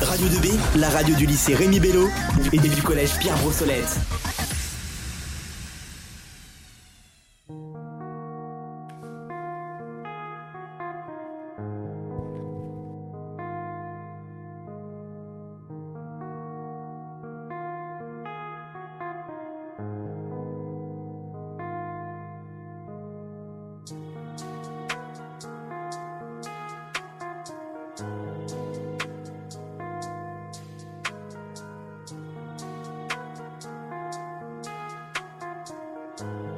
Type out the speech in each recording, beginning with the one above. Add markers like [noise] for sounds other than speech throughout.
Radio 2B, la radio du lycée Rémi Bello et du collège Pierre Brossolette. Thank you.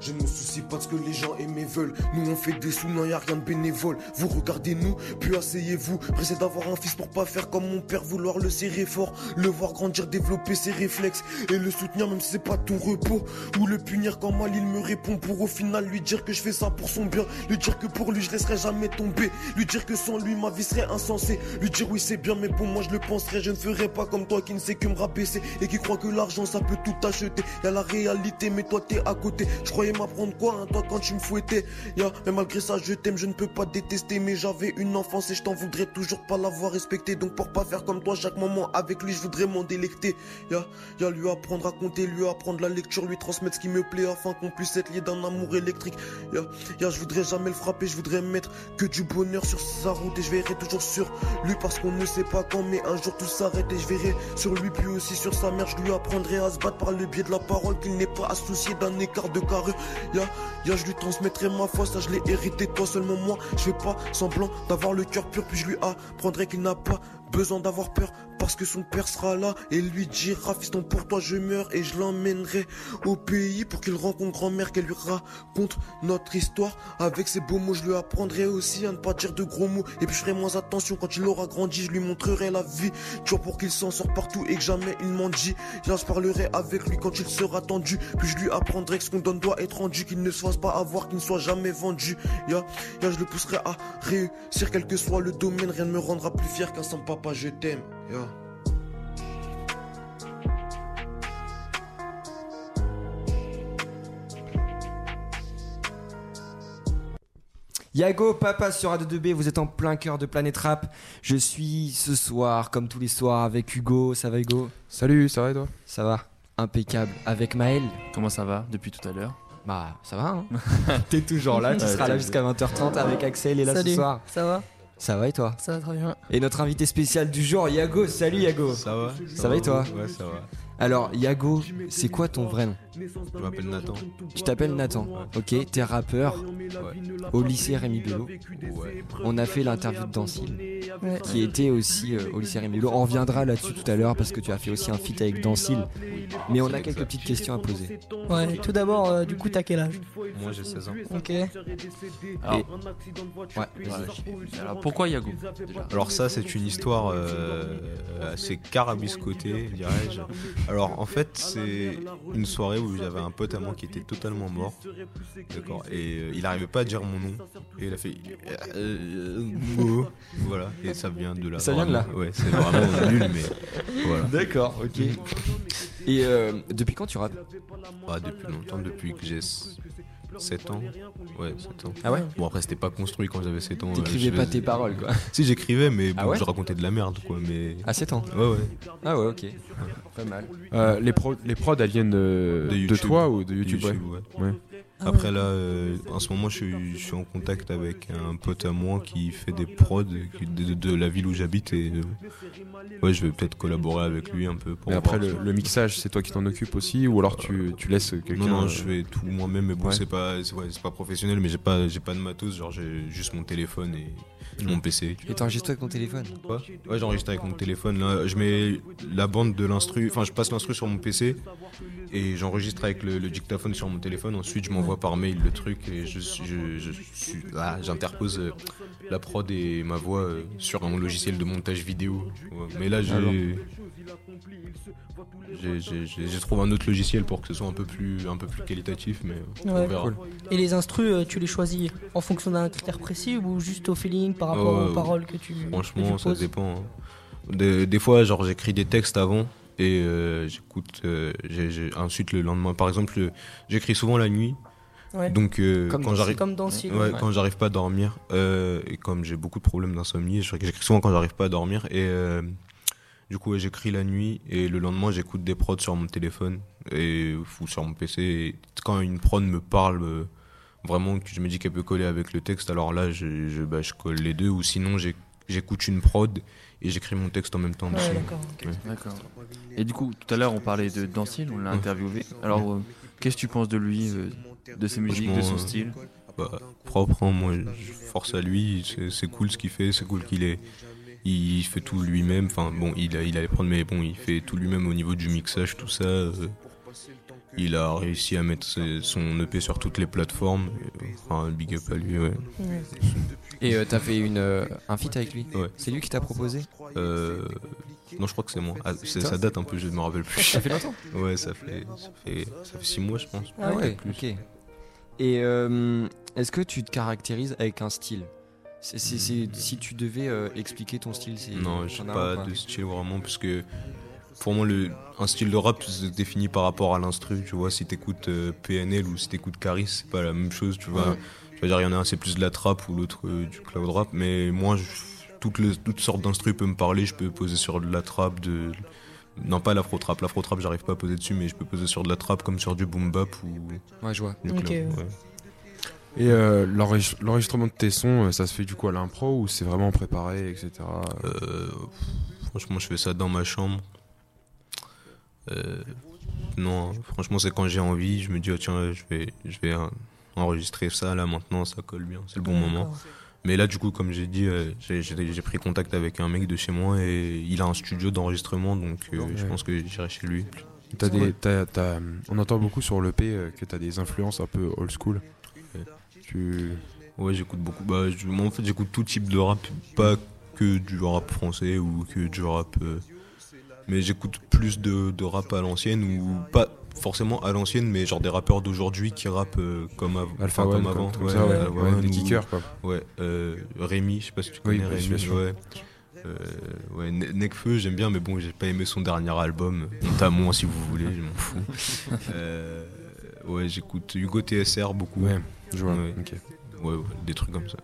Je ne me soucie pas de ce que les gens aiment et veulent. Nous on fait des sous, non y a rien de bénévole. Vous regardez nous, puis asseyez-vous. Pressé d'avoir un fils pour pas faire comme mon père, vouloir le serrer fort, le voir grandir, développer ses réflexes et le soutenir même si c'est pas tout repos. Ou le punir quand mal il me répond pour au final lui dire que je fais ça pour son bien. Lui dire que pour lui je laisserai jamais tomber. Lui dire que sans lui ma vie serait insensée. Lui dire oui c'est bien mais pour moi je le penserais. Je ne ferai pas comme toi qui ne sait que me rabaisser et qui croit que l'argent ça peut tout acheter. Y la réalité mais toi t'es à côté. Je croyais m'apprendre quoi, hein, toi, quand tu me fouettais. Ya, mais malgré ça, je t'aime, je ne peux pas détester. Mais j'avais une enfance et je t'en voudrais toujours pas l'avoir respecté. Donc, pour pas faire comme toi, chaque moment avec lui, je voudrais m'en délecter. Ya, ya, lui apprendre à compter, lui apprendre la lecture, lui transmettre ce qui me plaît afin qu'on puisse être lié d'un amour électrique. Ya, ya, je voudrais jamais le frapper, je voudrais mettre que du bonheur sur sa route et je verrai toujours sur lui parce qu'on ne sait pas quand, mais un jour tout s'arrête et je verrai sur lui puis aussi sur sa mère. Je lui apprendrai à se battre par le biais de la parole qu'il n'est pas associé d'un écart de Ya, ya, je lui transmettrai ma foi, ça je l'ai hérité toi seulement moi. Je fais pas semblant d'avoir le cœur pur, puis je lui apprendrai qu'il n'a pas besoin d'avoir peur parce que son père sera là et lui dira fiston pour toi je meurs et je l'emmènerai au pays pour qu'il rencontre grand-mère qu'elle lui raconte notre histoire. Avec ses beaux mots je lui apprendrai aussi à ne pas dire de gros mots. Et puis je ferai moins attention quand il aura grandi je lui montrerai la vie. Tu vois pour qu'il s'en sort partout et que jamais il mendie là je parlerai avec lui quand il sera tendu. Puis je lui apprendrai que ce qu'on donne doit être rendu qu'il ne se fasse pas avoir qu'il ne soit jamais vendu. Ya ya je le pousserai à réussir quel que soit le domaine. Rien ne me rendra plus fier qu'un sans papa je t'aime ya Yago, papa sur A2B, vous êtes en plein cœur de Planète Rap. Je suis ce soir, comme tous les soirs, avec Hugo. Ça va Hugo? Salut, ça va et toi? Ça va. Impeccable. Avec Maël? Comment ça va depuis tout à l'heure? Bah, ça va, hein. [laughs] T'es toujours là, [laughs] tu seras là jusqu'à 20h30 avec Axel et là Salut, ce soir. ça va? Ça va et toi Ça va très bien. Et notre invité spécial du jour, Yago. Salut Yago Ça va Ça va et toi Ouais, ça va. Alors, Yago, c'est quoi ton vrai nom Je m'appelle Nathan. Tu t'appelles Nathan. Ok, t'es rappeur au lycée Rémi Bello. Ouais. On a fait l'interview de Dancil, Ouais. qui était aussi euh, au lycée Rémi Bello. On reviendra là-dessus tout à l'heure parce que tu as fait aussi un feat avec Dancil. Mais on a quelques petites questions à poser. Ouais, tout d'abord, euh, du coup, t'as quel âge Moi j'ai 16 ans. Ok. Alors, Ouais, vas-y. Alors, pourquoi Yago Alors ça c'est une histoire euh, assez carabiscotée, dirais-je. Alors en fait c'est une soirée où j'avais un pote à moi qui était totalement mort. D'accord. Et euh, il arrivait pas à dire mon nom. Et il a fait euh, Mo. voilà. Et ça vient de là. Ça vient de là. Ouais, c'est vraiment nul mais voilà. D'accord, ok. Et euh, depuis quand tu rappes? Pas depuis longtemps, depuis que j'ai 7 ans. Ouais, 7 ans. Ah ouais Bon après c'était pas construit quand j'avais 7 ans. euh, T'écrivais je pas tes paroles quoi. [laughs] Si j'écrivais mais bon, Ah ouais je racontais de la merde quoi mais À 7 ans ouais ouais. Ah ouais, ok. Pas mal. Euh, les, pro les prods, elles viennent de, De toi ou de YouTube, ouais. ouais. Ouais. Après là, euh, en ce moment, je suis, je suis en contact avec un pote à moi qui fait des prods qui- de, de la ville où j'habite et euh, ouais, je vais peut-être collaborer avec lui un peu. Pour Et après, le, mixage, c'est toi qui t'en occupes aussi ou alors tu, tu laisses quelqu'un non, non, euh, je fais tout moi-même, mais bon, Ouais. c'est pas, c'est ouais, c'est pas professionnel, mais j'ai pas, j'ai pas de matos, genre j'ai juste mon téléphone et mon PC. Et t'enregistres avec ton téléphone Quoi? Ouais, j'enregistre avec mon téléphone. Là, je mets la bande de l'instru, enfin, je passe l'instru sur mon PC et j'enregistre avec le, le dictaphone sur mon téléphone. Ensuite, je m'envoie par mail le truc et je, je, je, là, j'interpose euh, la prod et ma voix euh, sur un logiciel de montage vidéo. Ouais, mais là, j'ai. J'ai trouvé un autre logiciel pour que ce soit un peu plus, un peu plus qualitatif, mais euh, on verra. Et les instrus, euh, tu les choisis en fonction d'un critère précis ou juste au feeling par rapport Euh, aux paroles que tu. que Franchement, tu ça dépend. hein. Des, des fois, genre, j'écris des textes avant et euh, j'écoute. euh, ensuite, le lendemain, par exemple, j'écris souvent la nuit. Ouais. Donc euh, Comme quand dans- j'arrive. Ouais, ouais. quand j'arrive pas à dormir, euh, et comme j'ai beaucoup de problèmes d'insomnie, je- j'écris souvent quand j'arrive pas à dormir, et euh, du coup, ouais, j'écris la nuit, et le lendemain, j'écoute des prods sur mon téléphone, et, ou sur mon PC, et quand une prod me parle, euh, vraiment, que je me dis qu'elle peut coller avec le texte, alors là, je, je, bah, je colle les deux, ou sinon, j'écoute une prod, et j'écris mon texte en même temps. Ouais, dessus. d'accord. D'accord. Et du coup, tout à l'heure, on parlait de Dancil, on l'a Ouais. interviewé. Alors, euh, qu'est-ce que tu penses de lui, euh, de ses musiques, de son style bah, propre. hein. Moi, je force à lui. C'est- C'est cool ce qu'il fait. C'est cool qu'il est. Il fait tout lui-même. Enfin, bon, il a, il a les prendre, mais bon, il fait tout lui-même au niveau du mixage, tout ça. euh, il a réussi à mettre ses- son EP sur toutes les plateformes. Euh, Enfin, big up à lui, ouais. Ouais. Et euh, t'as fait une, euh, un feat avec lui? Ouais. C'est lui qui t'a proposé? Euh, non, je crois que c'est moi. Ah, ça date un peu, je ne me rappelle plus. Ça fait longtemps? [laughs] Ouais, ça fait, ça fait, ça fait six mois, je pense. Ah ouais. ok. Et euh, est-ce que tu te caractérises avec un style? Si tu devais euh, expliquer ton style, c'est. Non, je n'ai as pas de style vraiment parce que pour moi le un style de rap se définit par rapport à l'instru, tu vois, si t'écoutes euh, PNL ou si t'écoutes Caris, c'est pas la même chose, tu vois. Ouais. Je veux dire, il y en a un c'est plus de la trap ou l'autre euh, du cloud rap, mais moi je- toutes les toutes sortes d'instru peuvent me parler, je peux poser sur de la trap de non pas l'afro trap, l'afro trap j'arrive pas à poser dessus mais je peux poser sur de la trap comme sur du boom bap ou Ouais, je vois. du Ok, cloud. ouais. Et euh, l'enregistre- l'enregistrement de tes sons, euh, ça se fait du coup à l'impro ou c'est vraiment préparé, etc. Euh, franchement, je fais ça dans ma chambre. Euh, non, franchement, c'est quand j'ai envie. Je me dis, oh, tiens, je vais, je vais enregistrer ça là maintenant, ça colle bien, c'est le bon moment. Mais là, du coup, comme j'ai dit, j'ai- pris contact avec un mec de chez moi et il a un studio d'enregistrement, donc euh, je pense que j'irai chez lui. On entend beaucoup sur l'EP que tu as des influences un peu old school. Ouais. Tu... Ouais, j'écoute beaucoup. Bah, je- moi, en fait, j'écoute tout type de rap, pas que du rap français ou que du rap. euh, mais j'écoute plus de, de rap à l'ancienne ou pas forcément à l'ancienne, mais genre des rappeurs d'aujourd'hui qui rappent euh, comme, av- Alpha enfin, comme avant. comme ouais, ça, ouais, Alpha ouais, One des ou- kickers quoi. Ouais, euh, Rémi, je sais pas si tu connais Rémi. Ouais. Ouais, j'aime bien, mais bon, j'ai pas aimé son dernier album. Notamment, si vous voulez, je m'en fous. [laughs] Ouais, j'écoute Hugo TSR beaucoup. Ouais, je vois. Ouais. ok. Ouais, ouais, des trucs comme ça.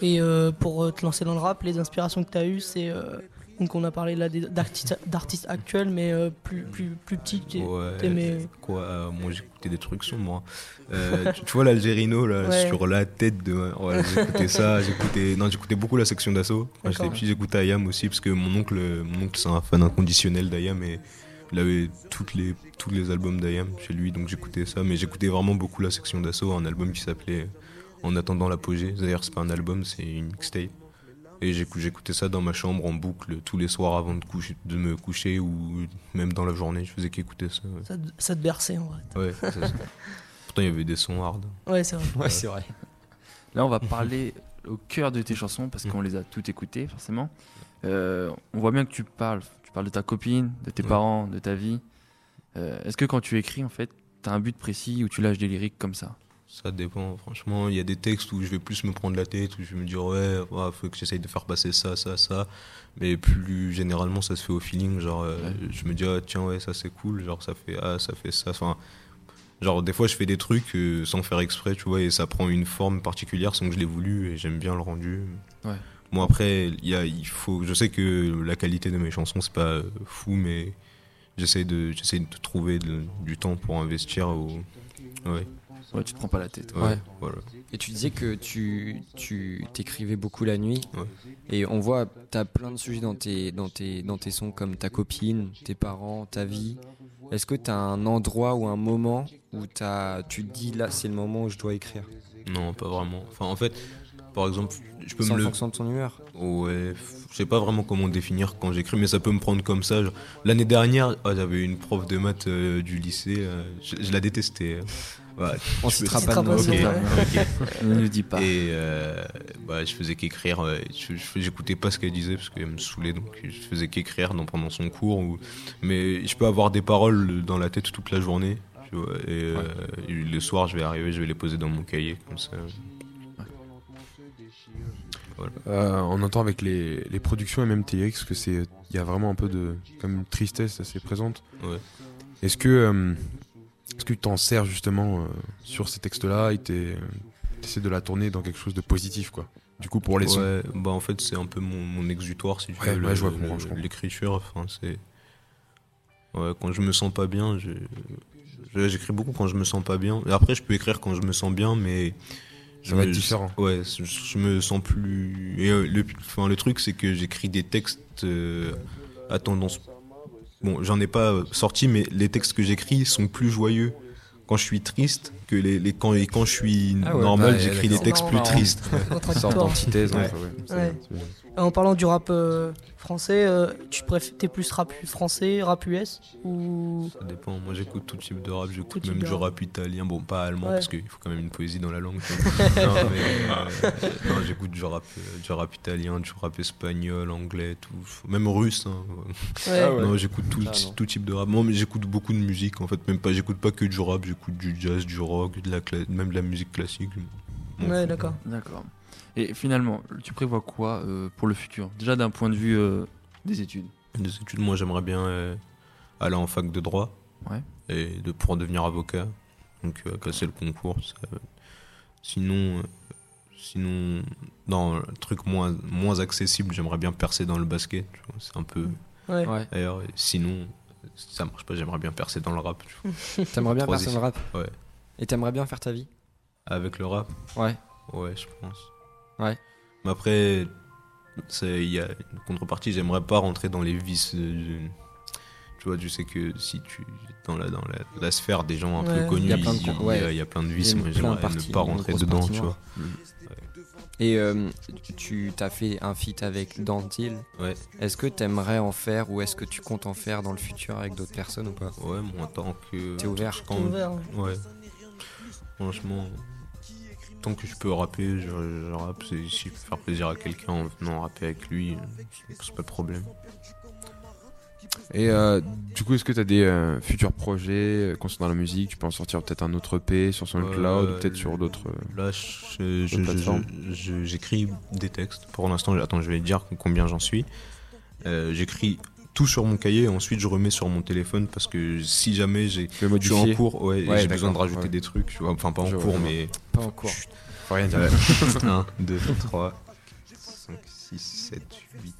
Et euh, pour euh, te lancer dans le rap, les inspirations que tu as eues, c'est. euh, donc on a parlé là d'artistes d'artistes actuels, mais euh, plus, plus, plus petits. Ouais, quoi euh, Moi j'écoutais des trucs sombres. moi. Euh, tu, tu vois l'Algérino là Ouais. sur la tête de. Ouais, j'écoutais ça. J'écoutais. Non, j'écoutais beaucoup la section d'assaut. Quand j'étais petit, j'écoutais Ayam aussi parce que mon oncle, mon oncle c'est un fan inconditionnel d'Ayam et il avait toutes les tous les albums d'Ayam chez lui, donc j'écoutais ça. Mais j'écoutais vraiment beaucoup la section d'assaut, un album qui s'appelait En attendant l'apogée. D'ailleurs, c'est pas un album, c'est une mixtape. Et j'écou- j'écoutais ça dans ma chambre en boucle tous les soirs avant de, coucher, de me coucher ou même dans la journée. Je faisais qu'écouter ça. ouais. Ça, te- ça te berçait en vrai. Ouais, c'est ça. [laughs] Pourtant, il y avait des sons hard. Ouais, c'est vrai. Ouais, c'est vrai. Là, on va parler au cœur de tes chansons parce qu'on les a toutes écoutées, forcément. Euh, on voit bien que tu parles. Tu parles de ta copine, de tes Ouais. parents, de ta vie. Euh, Est-ce que quand tu écris, en fait, tu as un but précis ou tu lâches des lyriques comme ça? Ça dépend, franchement. Il y a des textes où je vais plus me prendre la tête, où je vais me dire, ouais, ouais, faut que j'essaye de faire passer ça, ça, ça. Mais plus généralement, ça se fait au feeling. Genre, euh, Ouais. je me dis, ah, tiens, ouais, ça c'est cool. Genre, ça fait, ah, ça fait ça. Enfin, genre, des fois, je fais des trucs euh, sans faire exprès, tu vois, et ça prend une forme particulière sans que je l'ai voulu, et j'aime bien le rendu. Ouais. Bon, après, il y a, il faut, je sais que la qualité de mes chansons, c'est pas euh, fou, mais j'essaye de, j'essaye de trouver de- du temps pour investir au. Ouais, Ouais, tu te prends pas la tête. ouais, Ouais. voilà. Et tu disais que tu tu t'écrivais beaucoup la nuit. Ouais. Et on voit, t'as plein de sujets dans tes, dans, tes, dans tes sons comme ta copine, tes parents, ta vie. Est-ce que t'as un endroit ou un moment où t'as, tu te dis là, c'est le moment où je dois écrire? Non, pas vraiment. Enfin, en fait, par exemple, je peux me le. fonction de ton humeur Ouais, je sais pas vraiment comment définir quand j'écris, mais ça peut me prendre comme ça. L'année dernière, ah, j'avais une prof de maths euh, du lycée, euh, je, je la détestais. On je citera pas de nom. Ok. [laughs] Ne le dis pas. Et euh, bah, je faisais qu'écrire. je- J'écoutais pas ce qu'elle disait parce qu'elle me saoulait, donc je faisais qu'écrire dans- pendant son cours. Ou... Mais je peux avoir des paroles dans la tête toute la journée. tu vois, et euh, et le soir, je vais arriver, je vais les poser dans mon cahier comme ça. Euh, on entend avec les, les productions et même tes lyrics que c'est il y a vraiment un peu de comme une tristesse assez présente. Ouais. Est-ce que euh, est-ce que tu t'en sers justement euh, sur ces textes-là et tu essaies de la tourner dans quelque chose de positif, quoi? Du coup, pour les sons. Ouais, bah en fait, c'est un peu mon, mon exutoire, si tu Ouais, veux. ouais. L'écriture, enfin, c'est. Ouais, quand je me sens pas bien, j'écris beaucoup quand je me sens pas bien. Et après, je peux écrire quand je me sens bien, mais. Ça va être différent. Ouais, je, je me sens plus. Et euh, le, enfin, le truc, c'est que j'écris des textes euh, à tendance. Bon, j'en ai pas euh, sorti, mais les textes que j'écris sont plus joyeux quand je suis triste que les, les quand, et quand je suis Ah ouais, normal, ouais, j'écris des textes plus tristes. Une sorte d'antithèse. Ouais. ouais, En parlant du rap euh, français, euh, tu préfères t'es plus rap français, rap US ou? Ça dépend. Moi, j'écoute tout type de rap. J'écoute même du rap. italien. Bon, pas allemand, Ouais. parce qu'il faut quand même une poésie dans la langue. [laughs] non, mais, euh, non, j'écoute du rap, euh, du rap italien, du rap espagnol, anglais, tout. Même russe. hein. ouais. Ah ouais. Non, j'écoute tout, type de rap. Moi, mais j'écoute beaucoup de musique. En fait, même pas. J'écoute pas que du rap. J'écoute du jazz, du rock, de la cla- même de la musique classique. Ouais, d'accord. D'accord. Et finalement, tu prévois quoi euh, pour le futur? Déjà d'un point de vue euh, des études. Des études, moi, j'aimerais bien euh, aller en fac de droit. Ouais. Et de, pour devenir avocat. Donc, euh, casser le concours. ça- sinon, euh, sinon, dans un truc moins, moins accessible, j'aimerais bien percer dans le basket. C'est un peu. Ouais. Ouais. D'ailleurs, sinon, ça marche pas, j'aimerais bien percer dans le rap. [laughs] T'aimerais bien percer dans le rap Ouais. Et t'aimerais bien faire ta vie Avec le rap, Ouais. ouais, je pense. Ouais. Mais après, c'est- il y a une contrepartie, j'aimerais pas rentrer dans les vices. euh, tu vois, tu sais que si tu dans la, dans la, la sphère des gens un Ouais. peu connus, Il y a plein de il ouais. y a- plein vices. Moi, j'aimerais ne pas rentrer dedans, partie tu vois. Et euh, tu t'as fait un feat avec Dantil. Ouais. Est-ce que t'aimerais en faire ou est-ce que tu comptes en faire dans le futur avec d'autres personnes ou pas? Ouais, moi, en tant que. T'es ouvert quand- ouvert. Ouais. Franchement, tant que je peux rapper, je, je rappe. Si je peux faire plaisir à quelqu'un en venant rapper avec lui, c'est- c'est pas de problème. Et euh, du coup, est-ce que tu as des euh, futurs projets euh, concernant la musique? Tu peux en sortir peut-être un autre EP sur SoundCloud Euh, ou peut-être sur d'autres. euh, Là, j'écris des textes. Pour l'instant, attends, je vais dire combien j'en suis. Euh, j'écris tout sur mon cahier et ensuite je remets sur mon téléphone parce que si jamais j'ai, je suis en cours, ouais, et Ouais, j'ai besoin de rajouter ouais. des trucs, tu vois. Enfin, pas en Je cours, mais Pas en cours. Faut rien dire. 1, 2, 3, 5, 6, 7, 8,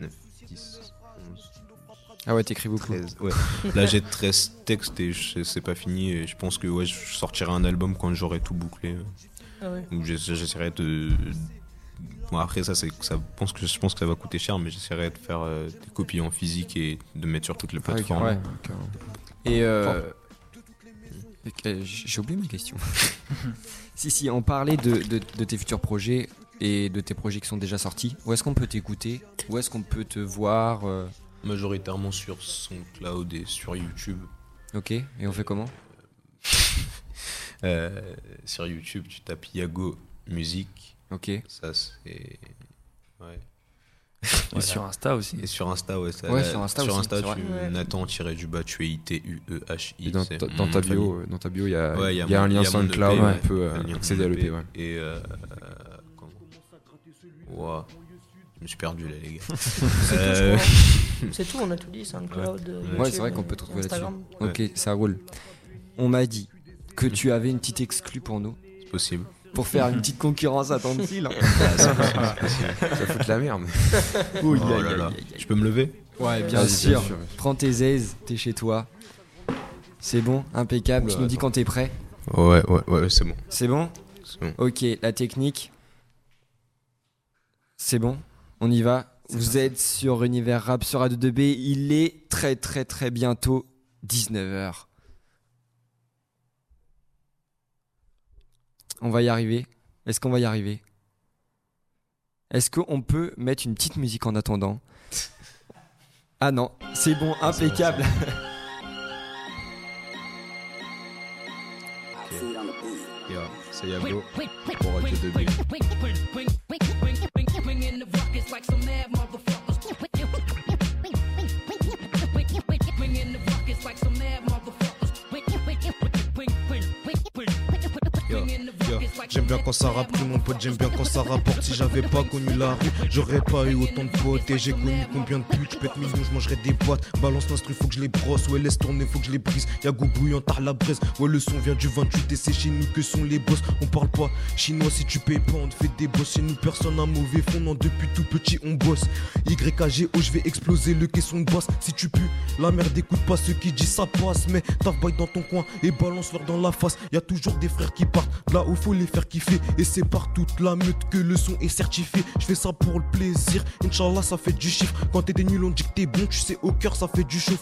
9, 10, 11, Ah ouais, t'écris beaucoup. 13. Ouais. Là, j'ai 13 textes et c'est pas fini. Et je pense que ouais, je sortirai un album quand j'aurai tout bouclé. Ah ouais. J'essaierai de. Bon, après, ça, c'est, ça pense que, je pense que ça va coûter cher, mais j'essaierai de faire euh, des copies en physique et de mettre sur toutes les plateformes. ouais. Et euh, euh, j'ai oublié ma question. [laughs] si si, on parlait de, de, de tes futurs projets et de tes projets qui sont déjà sortis. Où est-ce qu'on peut t'écouter? Où est-ce qu'on peut te voir euh, Majoritairement sur SoundCloud et sur YouTube. Ok. Et on fait comment? [laughs] Euh, sur YouTube, tu tapes Yago Musique. Ok. Ça, c'est. Ouais. Et Voilà. sur Insta aussi. Et sur Insta, ouais. Ça, Ouais, là, sur Insta sur aussi, Insta, tu. Nathan-du-bas, tu es I-T-U-E-H-I. Et dans, c'est ta- mon dans ta nom de famille. bio, euh, dans ta bio, il y a, Ouais, il y a mon- un lien y a SoundCloud, EP, on ouais. peut euh, accéder à l'EP. EP. Ouais. Et. Euh, comment Ouah, Je me suis perdu là, les gars. [laughs] C'est tout, Euh. C'est tout, on a tout dit. SoundCloud. Ouais, c'est vrai qu'on peut te retrouver là-dessus. Ok, ça roule. On m'a dit que tu avais une petite exclue pour nous, C'est possible. Pour faire une [laughs] petite concurrence à Tantil. Ça fout de la merde. Oh là là. Je peux me lever Ouais, bien sûr. sûr. Prends tes aises, t'es chez toi. C'est bon, impeccable. Oula, tu nous dis quand t'es prêt. Ouais, ouais, ouais, c'est bon. C'est bon C'est bon. Ok, la technique. C'est bon, on y va. Vous êtes sur Univers Rap sur Radio 2B. Il est très très très bientôt 19h. On va y arriver? Est-ce qu'on va y arriver? Est-ce qu'on peut mettre une petite musique en attendant? Ah non, c'est bon, impeccable. Yeah, c'est Yago pour Radio 2B. J'aime bien quand ça rappe, mon pote, j'aime bien quand ça rapporte. Si j'avais pas connu la rue, j'aurais pas eu autant de potes. Et j'ai connu combien de putes, j'pète millions, j'mangerais des boîtes. Balance l'instru, faut que je les brosse. Ouais, laisse tourner, faut que je les brise. Y'a go bouillant, tard la braise. Ouais, le son vient du 28 et c'est chez nous que sont les boss. On parle pas chinois si tu payes pas, on te fait des boss. Chez nous, personne n'a mauvais fond, non, depuis tout petit, on bosse. YKGO, je vais exploser le caisson de basse. Si tu pues, la merde, écoute pas ce qui dit, ça passe. Mais t'as dans ton coin et balance-leur dans la face. Y a toujours des frères qui partent, là où faut les faire Et c'est par toute la meute que le son est certifié. Je fais ça pour le plaisir, Inch'Allah, ça fait du chiffre. Quand t'es nuls, on dit que t'es bon, tu sais, au cœur, ça fait du chaud.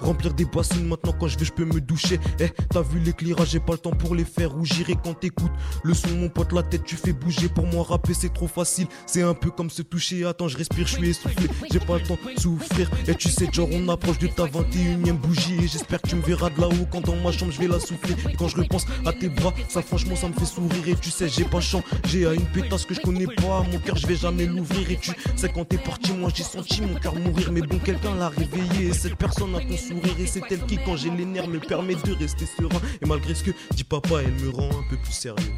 Remplir des bassines maintenant, quand je veux, je peux me doucher. Eh, t'as vu l'éclairage, j'ai pas le temps pour les faire rougir. Et quand t'écoutes le son, mon pote, la tête, tu fais bouger. Pour moi, rapper, c'est trop facile. C'est un peu comme se toucher. Attends, je respire, je suis essoufflé. J'ai pas le temps de souffrir. Et tu sais, genre, on approche de ta 21ème bougie. Et j'espère que tu me verras de là-haut quand dans ma chambre, je vais la souffler. Et quand je repense à tes bras, ça, franchement, ça me fait sourire. Et tu sais, j'ai pas chant. J'ai à une pétasse que je connais pas. Mon cœur, je vais jamais l'ouvrir. Et tu sais, quand t'es parti, moi, j'ai senti mon cœur mourir. Mais bon, quelqu'un l'a réveillé. Et cette personne a ton sourire. Et c'est elle qui, quand j'ai les nerfs, me permet de rester serein. Et malgré ce que dit papa, elle me rend un peu plus sérieux.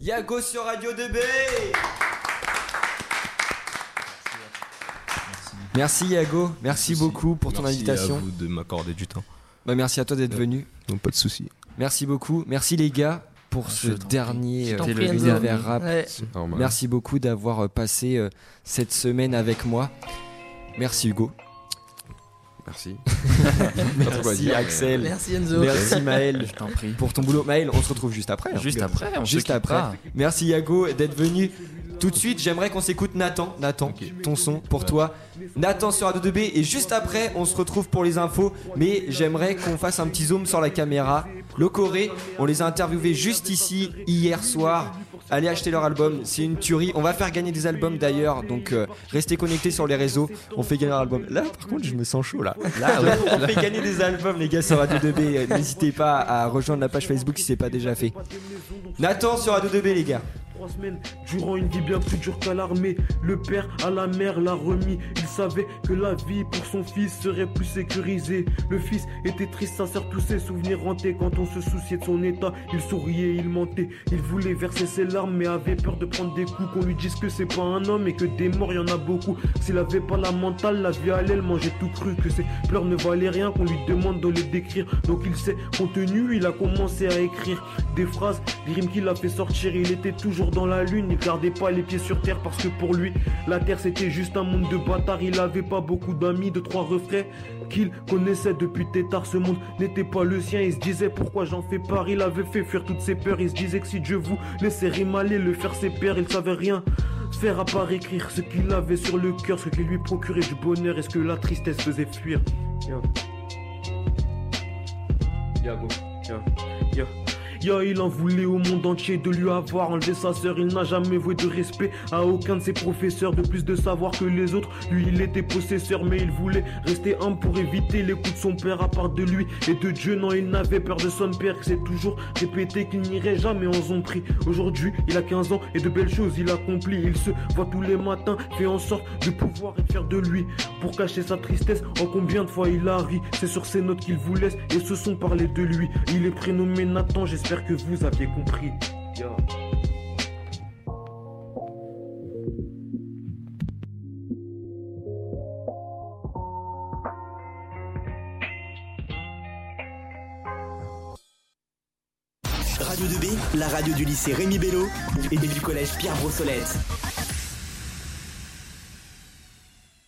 Yago sur Radio 2B Merci Yago, merci beaucoup pour ton Merci invitation. à vous de m'accorder du temps. Bah, merci à toi d'être Ouais. venu. Donc pas de soucis. Merci beaucoup. Merci les gars pour ce t'en prie. dernier Je t'en euh, univers rap. Ouais. Merci beaucoup d'avoir euh, passé euh, cette semaine avec moi. Merci Hugo. Merci. [laughs] Merci dire, mais- Axel. Merci Enzo. Merci Maël Je t'en prie. pour ton boulot. Maël, on se retrouve juste après. hein. Juste après, on Juste après. pas. Merci Yago d'être venu. Tout de suite, j'aimerais qu'on s'écoute Nathan. Nathan, ton son pour toi. Nathan sur A2B. Et juste après, on se retrouve pour les infos. Mais j'aimerais qu'on fasse un petit zoom sur la caméra. Le Corée, on les a interviewés juste ici, hier soir. Allez acheter leur album, c'est une tuerie. On va faire gagner des albums d'ailleurs, donc euh, restez connectés sur les réseaux. On fait gagner leur album. Là, par contre, je me sens chaud là. Là, [laughs] on fait gagner des albums, les gars, sur Radio 2B. Euh, N'hésitez pas à rejoindre la page Facebook si c'est pas déjà fait. Nathan sur Radio 2B, les gars. Trois semaines, durant une vie bien plus dure qu'à l'armée, le père à la mère l'a remis. Il savait que la vie pour son fils serait plus sécurisée. Le fils était triste, sœur, tous ses souvenirs hantés. Quand on se souciait de son état, il souriait, il mentait. Il voulait verser ses larmes, mais avait peur de prendre des coups. Qu'on lui dise que c'est pas un homme et que des morts, y en a beaucoup. S'il avait pas la mentale, la vie allait le manger tout cru. Que ses pleurs ne valaient rien, qu'on lui demande de les décrire. Donc il s'est contenu, il a commencé à écrire des phrases, des rimes qu'il a fait sortir. Il était toujours dans la lune, il gardait pas les pieds sur terre parce que pour lui, la terre c'était juste un monde de bâtards. Il avait pas beaucoup d'amis, de trois refrains qu'il connaissait depuis tétard. Ce monde n'était pas le sien. Il se disait pourquoi j'en fais part? Il avait fait fuir toutes ses peurs. Il se disait que si Dieu vous laissait rimaler, le faire ses pères, il savait rien faire à part écrire ce qu'il avait sur le cœur, ce qui lui procurait du bonheur et ce que la tristesse faisait fuir. Yo. Yago, yo, yo. Il en voulait au monde entier de lui avoir enlevé sa sœur. Il n'a jamais voué de respect à aucun de ses professeurs. De plus de savoir que les autres, lui, il était possesseur. Mais il voulait rester humble pour éviter les coups de son père. À part de lui et de Dieu, non, il n'avait peur de son père. Il s'est toujours répété qu'il n'irait jamais en son. Aujourd'hui, il a 15 ans et de belles choses il accomplit. Il se voit tous les matins, fait en sorte de pouvoir et de faire de lui. Pour cacher sa tristesse, en combien de fois il a ri. C'est sur ces notes qu'il vous laisse et ce sont parlé de lui. Il est prénommé Nathan, j'espère que vous aviez compris. Radio 2B, la radio du lycée Rémi Bello et du collège Pierre Brossolette.